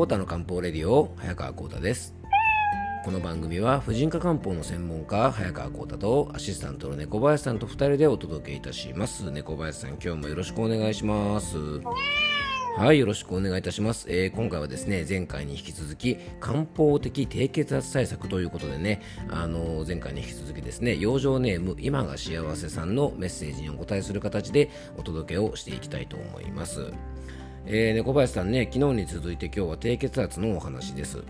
コータの漢方レディオ早川コータですこの番組は婦人科漢方の専門家早川コータとアシスタントの猫林さんと2人でお届けいたします猫林さん今日もよろしくお願いしますはい、よろしくお願いいたします。えー、今回はですね、前回に引き続き、漢方的低血圧対策ということでね、あのー、前回に引き続きですね、養生ネーム、今が幸せさんのメッセージにお答えする形でお届けをしていきたいと思います。えー、猫林さんね、昨日に続いて今日は低血圧のお話です。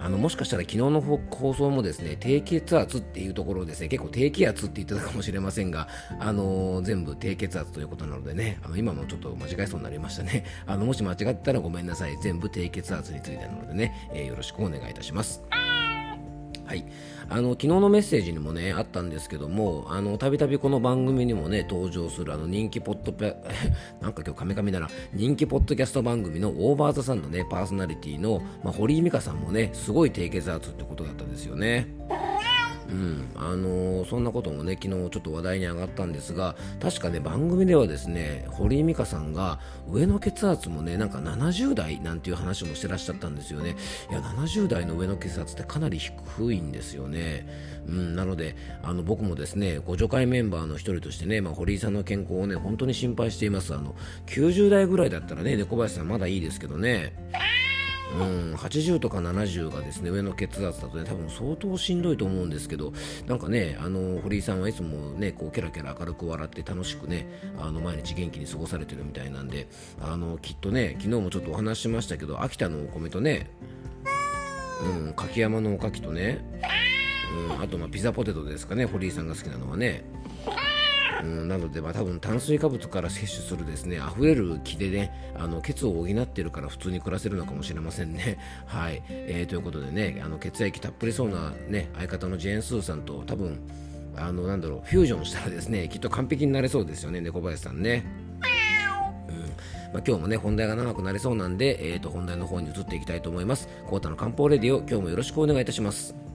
あのもしかしたら昨日の放送もですね低血圧っていうところですね結構低気圧って言ってたかもしれませんが、あのー、全部低血圧ということなのでねあの今もちょっと間違えそうになりましたねあのもし間違ったらごめんなさい全部低血圧についてなのでね、えー、よろしくお願いいたします。はい、あの昨日のメッセージにもねあったんですけどもたびたびこの番組にもね登場するあの人気ポッドペ なんか今日カメカメだな人気ポッドキャスト番組のオーバーザさんのねパーソナリティの、まあ、堀井美香さんもねすごい低血圧ってことだったんですよね。うん。あのー、そんなこともね昨日ちょっと話題に上がったんですが確かね番組ではですね堀井美香さんが上の血圧もねなんか70代なんていう話もしてらっしゃったんですよね。いや70代の上の血圧ってかなり低いんですよね、うん、なのであの僕もですねご助会メンバーの一人としてね、まあ、堀井さんの健康をね本当に心配しています。あの90代ぐらいだったらね猫林さんまだいいですけどね。うん、80とか70がですね上の血圧だとね多分相当しんどいと思うんですけどなんかねあの堀井さんはいつもねこうケラケラ明るく笑って楽しくねあの毎日元気に過ごされてるみたいなんであのきっとね昨日もちょっとお話ししましたけど秋田のお米とね、うん、柿山のおかきとね、うん、あとまあピザポテトですかね堀井さんが好きなのはね。うん、なので、まあ、多分炭水化物から摂取するですね溢れる気でねあの血を補ってるから普通に暮らせるのかもしれませんね。はい、えー、ということでねあの血液たっぷりそうな、ね、相方のジェーン・スーさんと多分あのなんだろうフュージョンしたらですねきっと完璧になれそうですよね猫林さんね。まあ、今日もね本題が長くなりそうなんで、えー、と本題の方に移っていきたいと思います。コータの漢方レディオ今日もよろしくお願いいたします。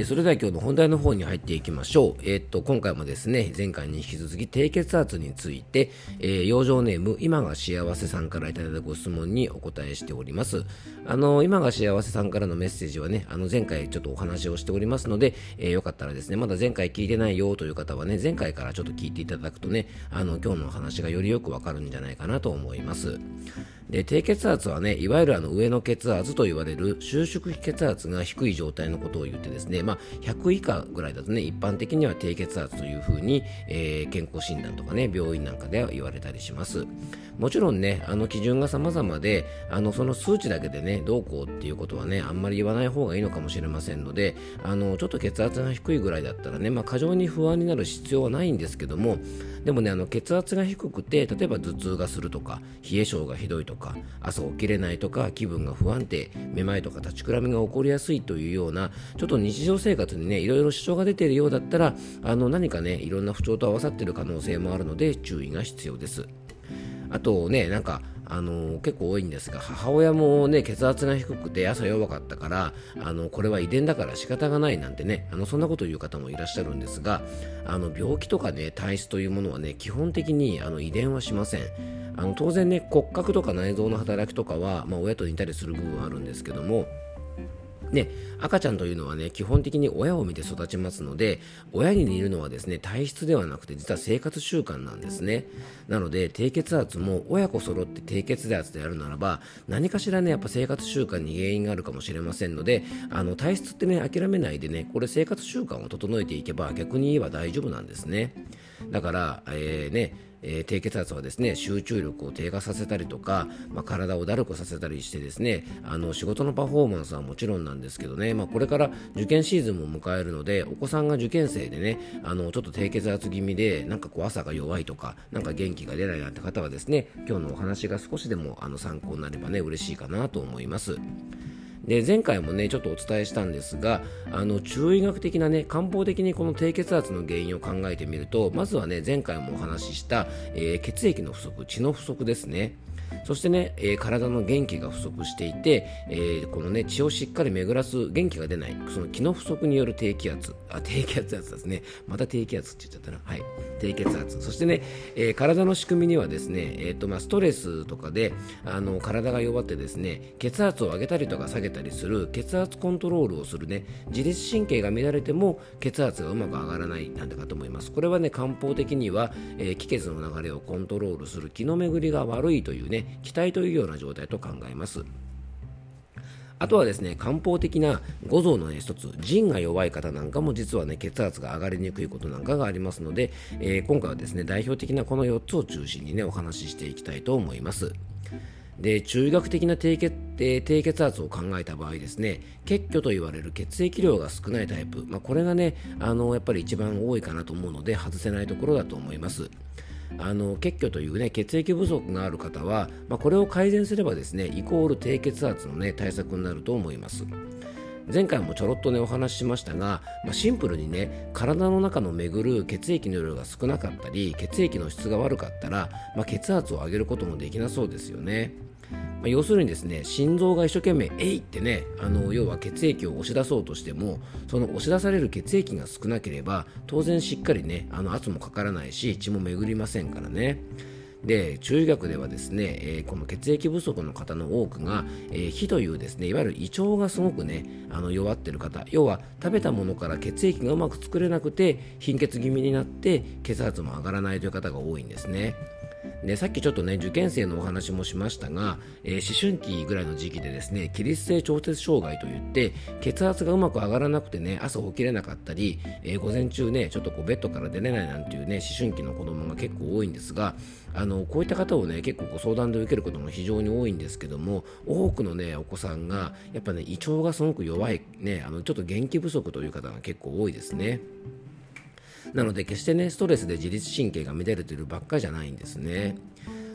えそれでは今日の本題の方に入っていきましょう。えー、っと、今回もですね、前回に引き続き低血圧について、えー、養生ネーム、今が幸せさんからいただいたご質問にお答えしております。あの、今が幸せさんからのメッセージはね、あの、前回ちょっとお話をしておりますので、えー、よかったらですね、まだ前回聞いてないよという方はね、前回からちょっと聞いていただくとね、あの、今日のお話がよりよくわかるんじゃないかなと思います。で低血圧はねいわゆるあの上の血圧と言われる収縮血圧が低い状態のことを言ってですね、まあ、100以下ぐらいだとね一般的には低血圧というふうに、えー、健康診断とかね病院なんかでは言われたりします。もちろんねあの基準が様々であのその数値だけでねどうこうっていうことはねあんまり言わない方がいいのかもしれませんのであのちょっと血圧が低いぐらいだったらね、まあ、過剰に不安になる必要はないんですけどもでもねあの血圧が低くて例えば頭痛がするとか冷え性がひどいとかか朝起きれないとか気分が不安定めまいとか立ちくらみが起こりやすいというようなちょっと日常生活にねいろいろ支障が出ているようだったらあの何かねいろんな不調と合わさっている可能性もあるので注意が必要です。あとねなんかあの結構多いんですが母親もね血圧が低くて朝弱かったからあのこれは遺伝だから仕方がないなんてねあのそんなことを言う方もいらっしゃるんですがあの病気とかね体質というものはね基本的にあの遺伝はしません。あの当然ね骨格とか内臓の働きとかは、まあ、親と似たりする部分はあるんですけどもね、赤ちゃんというのはね、基本的に親を見て育ちますので、親に似るのはですね、体質ではなくて、実は生活習慣なんですね。なので、低血圧も親子揃って低血圧であるならば、何かしらね、やっぱ生活習慣に原因があるかもしれませんので、あの、体質ってね、諦めないでね、これ生活習慣を整えていけば、逆に言えば大丈夫なんですね。だから、えー、ね、えー、低血圧はですね集中力を低下させたりとか、まあ、体をだるくさせたりしてですねあの仕事のパフォーマンスはもちろんなんですけどね、まあ、これから受験シーズンも迎えるのでお子さんが受験生でねあのちょっと低血圧気味でなんかこう朝が弱いとかなんか元気が出ないなんて方はですね今日のお話が少しでもあの参考になればね嬉しいかなと思います。で前回もねちょっとお伝えしたんですがあの中医学的なね漢方的にこの低血圧の原因を考えてみるとまずはね前回もお話しした、えー、血液の不足血の不足ですね。そしてね、えー、体の元気が不足していて、えー、このね血をしっかり巡らす元気が出ないその気の不足による低気圧あ低気圧ですね。また低気圧って言っちゃったな。はい。低血圧そしてね、えー、体の仕組みにはですね、えーとまあ、ストレスとかであの体が弱ってですね血圧を上げたりとか下げたりする血圧コントロールをするね自律神経が乱れても血圧がうまく上がらないなんてかと思います。これはね漢方的には、えー、気血の流れをコントロールする気の巡りが悪いというね気体というような状態と考えますあとはですね、漢方的な五臓のね、一つ、腎が弱い方なんかも実はね、血圧が上がりにくいことなんかがありますので、えー、今回はですね、代表的なこの4つを中心にね、お話ししていきたいと思います。で中医学的な低血低血圧を考えた場合ですね血虚と言われる血液量が少ないタイプ、まあ、これがねあのやっぱり一番多いかなと思うので外せないところだと思いますあの血虚という、ね、血液不足がある方は、まあ、これを改善すればですねイコール低血圧の、ね、対策になると思います。前回もちょろっとねお話ししましたが、まあ、シンプルにね体の中の巡る血液の量が少なかったり血液の質が悪かったら、まあ、血圧を上げることもできなそうですよね。まあ、要するにですね心臓が一生懸命えいってねあの要は血液を押し出そうとしてもその押し出される血液が少なければ当然しっかりねあの圧もかからないし血も巡りませんからね。で中医学ではですね、えー、この血液不足の方の多くが、えー、火というですねいわゆる胃腸がすごくねあの弱っている方要は食べたものから血液がうまく作れなくて貧血気味になって血圧も上がらないという方が多いんですね。でさっきちょっとね受験生のお話もしましたが、えー、思春期ぐらいの時期でですね起立性調節障害といって血圧がうまく上がらなくてね朝起きれなかったり、えー、午前中ねちょっとこうベッドから出れないなんていうね思春期の子供が結構多いんですがあのこういった方をね結構ご相談で受けることも非常に多いんですけども多くのねお子さんがやっぱね胃腸がすごく弱いねあのちょっと元気不足という方が結構多いですね。なので決してねストレスで自律神経が乱れているばっかじゃないんですね。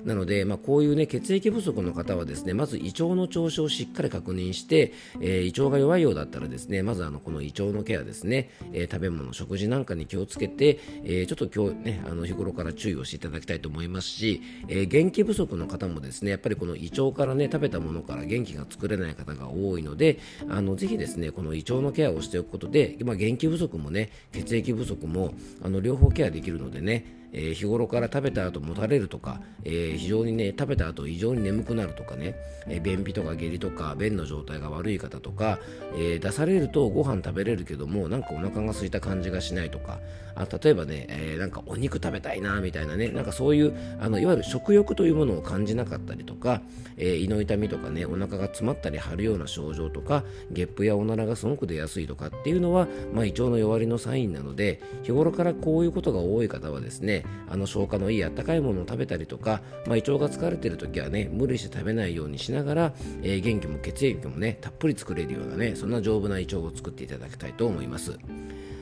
なので、まあ、こういうね血液不足の方はですねまず胃腸の調子をしっかり確認して、えー、胃腸が弱いようだったらですねまずあのこの胃腸のケアですね、えー、食べ物食事なんかに気をつけて、えー、ちょっと今日ねあの日頃から注意をしていただきたいと思いますし、え元気不足の方もですねやっぱりこの胃腸からね食べたものから元気が作れない方が多いのであのぜひですねこの胃腸のケアをしておくことで、まあ、元気不足もね血液不足もあの両方ケアできるのでねえー、日頃から食べた後もたれるとか、えー、非常にね食べた後異常に眠くなるとかね、えー、便秘とか下痢とか便の状態が悪い方とか、え出されるとご飯食べれるけどもなんかお腹が空いた感じがしないとかあ例えばね、えなんかお肉食べたいなみたいなねなんかそういうあのいわゆる食欲というものを感じなかったりとか、え胃の痛みとかねお腹が詰まったり張るような症状とかゲップやおならがすごく出やすいとかっていうのは、まあ、胃腸の弱りのサインなので日頃からこういうことが多い方はですねあの消化のいいあったかいものを食べたりとか、まあ、胃腸が疲れてる時はね無理して食べないようにしながら、えー、元気も血液もねたっぷり作れるようなねそんな丈夫な胃腸を作っていただきたいと思います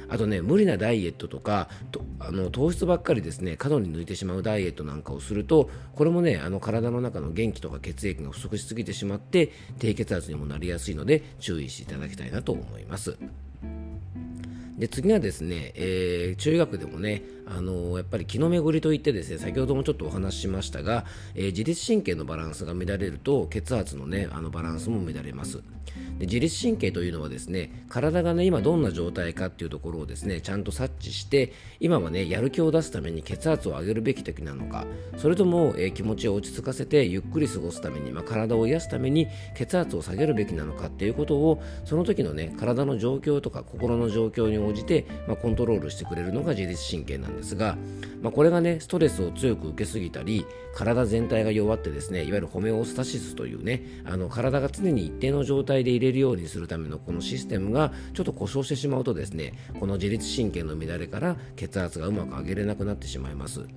あとね無理なダイエットとかとあの糖質ばっかりですね過度に抜いてしまうダイエットなんかをするとこれもねあの体の中の元気とか血液が不足しすぎてしまって低血圧にもなりやすいので注意していただきたいなと思います。で次はですね、えー、中学でもね、あのー、やっぱり気の巡りといってですね先ほどもちょっとお話ししましたが、えー、自律神経のバランスが乱れると血圧のねあのバランスも乱れます。で自律神経というのはですね体がね今どんな状態かっていうところをですねちゃんと察知して今はねやる気を出すために血圧を上げるべき時なのかそれとも、えー、気持ちを落ち着かせてゆっくり過ごすために、まあ、体を癒すために血圧を下げるべきなのかっていうことをその時のね体の状況とか心の状況に応じて、まあ、コントロールしてくれるのが自律神経なんですが、まあ、これがねストレスを強く受けすぎたり体全体が弱ってですねいわゆるホメオスタシスというねあの体が常に一定の状態で入れるようにするためのこのシステムがちょっと故障してしまうとですねこの自律神経の乱れから血圧がうまく上げれなくなってしまいます。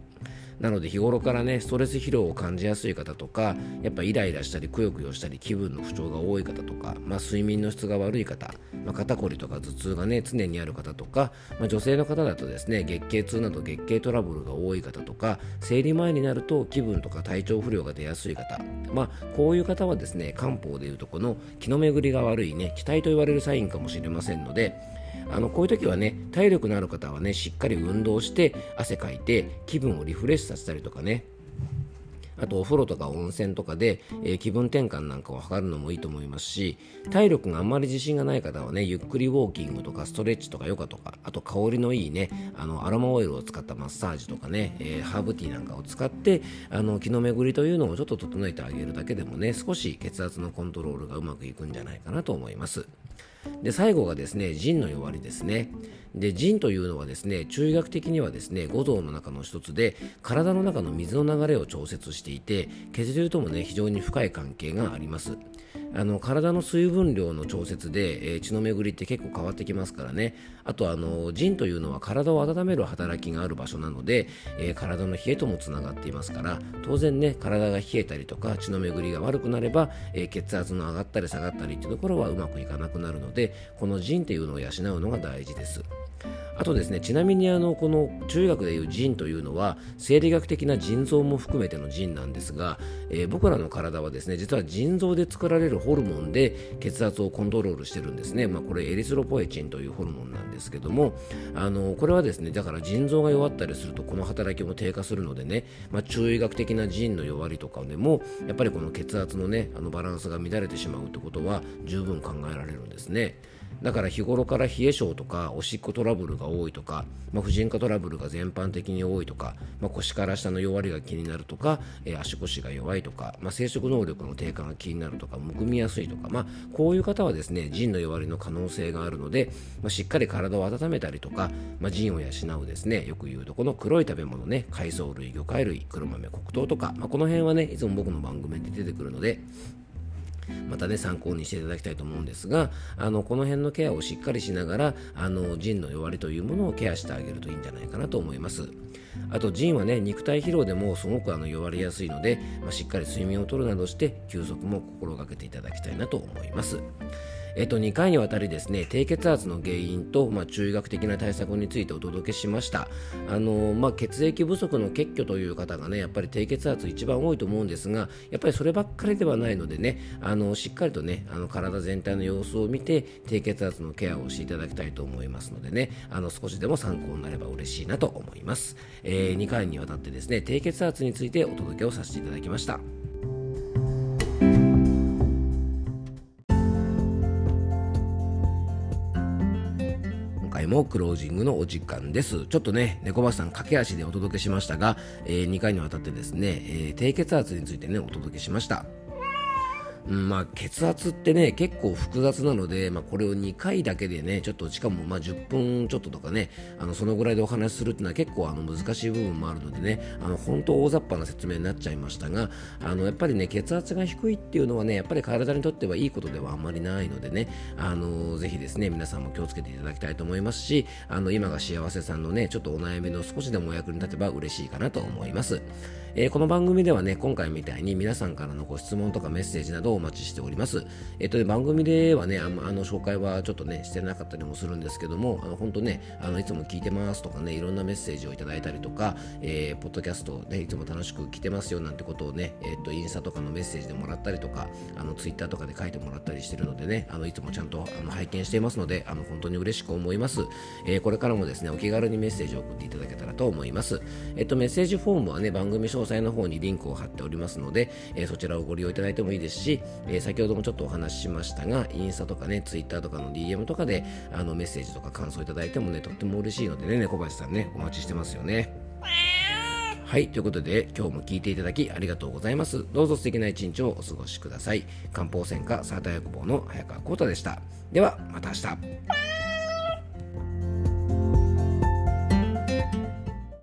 なので日頃からねストレス疲労を感じやすい方とかやっぱイライラしたりくよくよしたり気分の不調が多い方とか、まあ、睡眠の質が悪い方、まあ、肩こりとか頭痛がね常にある方とか、まあ、女性の方だとですね月経痛など月経トラブルが多い方とか生理前になると気分とか体調不良が出やすい方、まあ、こういう方はですね漢方でいうとこの気の巡りが悪いね気体と言われるサインかもしれませんのであのこういう時はね体力のある方はねしっかり運動して汗かいて気分をリフレッシュさせたりとかね。あとお風呂とか温泉とかで、えー、気分転換なんかを図るのもいいと思いますし体力があんまり自信がない方はねゆっくりウォーキングとかストレッチとかヨガとかあと香りのいいねあのアロマオイルを使ったマッサージとかね、えー、ハーブティーなんかを使ってあの気の巡りというのをちょっと整えてあげるだけでもね少し血圧のコントロールがうまくいくんじゃないかなと思います。で最後がですね腎の弱りですね。で腎というのはですね中医学的にはですね五臓の中の一つで体の中の水の流れを調節していて血流ともね非常に深い関係があります。あの体の水分量の調節で、えー、血の巡りって結構変わってきますからね。あとあの腎というのは体を温める働きがある場所なので、えー、体の冷えともつながっていますから当然ね体が冷えたりとか血の巡りが悪くなれば、えー、血圧の上がったり下がったりっていうところはうまくいかなくなるのでこの腎っていうのを養うのが大事です。あとですねちなみにあのこの中医学でいう腎というのは生理学的な腎臓も含めての腎なんですが、えー、僕らの体はですね実は腎臓で作られるホルモンで血圧をコントロールしてるんですね、まあ、これエリスロポエチンというホルモンなんですけどもあのこれはですねだから腎臓が弱ったりするとこの働きも低下するのでね、まあ、中医学的な腎の弱りとかでもやっぱりこの血圧のねあのバランスが乱れてしまうってことは十分考えられるんですね。だから日頃から冷え性とかおしっこトラブルが多いとか、まあ、婦人科トラブルが全般的に多いとか、まあ、腰から下の弱りが気になるとか、えー、足腰が弱いとか、まあ、生殖能力の低下が気になるとかむくみやすいとか、まあ、こういう方はですね腎の弱りの可能性があるので、まあ、しっかり体を温めたりとか、まあ、腎を養うですねよく言うとこの黒い食べ物ね海藻類魚介類黒豆黒糖とか、まあ、この辺はねいつも僕の番組で出てくるのでまたね参考にしていただきたいと思うんですがあのこの辺のケアをしっかりしながらあの腎の弱りというものをケアしてあげるといいんじゃないかなと思います。あと腎はね肉体疲労でもすごくあの弱りやすいので、まあ、しっかり睡眠をとるなどして休息も心がけていただきたいなと思います。えっと、2回にわたりですね低血圧の原因と、まあ、中医学的な対策についてお届けしました。あの、まあ、血液不足の血虚という方がねやっぱり低血圧一番多いと思うんですがやっぱりそればっかりではないのでねあのしっかりとねあの体全体の様子を見て低血圧のケアをしていただきたいと思いますのでねあの少しでも参考になれば嬉しいなと思います、えー、2回にわたってですね低血圧についてお届けをさせていただきました。もクロージングのお時間です。ちょっとね、猫橋さん駆け足でお届けしましたが、えー、2回にわたってですね、えー、低血圧についてね、お届けしました。まあ、血圧ってね、結構複雑なので、まあ、これを2回だけでね、ちょっとしかもまあ10分ちょっととかね、あのそのぐらいでお話しするっていうのは結構あの難しい部分もあるのでね、あの本当大雑把な説明になっちゃいましたが、あのやっぱりね、血圧が低いっていうのはね、やっぱり体にとってはいいことではあんまりないのでね、あのぜひですね、皆さんも気をつけていただきたいと思いますし、あの今が幸せさんのね、ちょっとお悩みの少しでもお役に立てば嬉しいかなと思います。えー、この番組ではね、今回みたいに皆さんからのご質問とかメッセージなどお待ちしております。えっ、と、番組ではね、あの、あの紹介はちょっとね、してなかったりもするんですけども、あの、本当ね、あの、いつも聞いてますとかね、いろんなメッセージをいただいたりとか、えー、ポッドキャストね、いつも楽しく聞いてますよなんてことをね、えっ、と、インスタとかのメッセージでもらったりとか、あの、ツイッターとかで書いてもらったりしてるのでね、あの、いつもちゃんとあの拝見していますので、あの、本当に嬉しく思います。えこれからもですね、お気軽にメッセージを送っていただけたらと思います。えっと、メッセージフォームはね、番組詳細の方にリンクを貼っておりますので、えー、そちらをご利用いただいてもいいですし、えー、先ほどもちょっとお話ししましたが、インスタとかね、ツイッターとかの DM とかであのメッセージとか感想いただいてもね、とっても嬉しいのでね、猫林さんね、お待ちしてますよね。はい、ということで今日も聞いていただきありがとうございます。どうぞ素敵な一日をお過ごしください。漢方専科サーター薬房の早川浩太でした。では、また明日。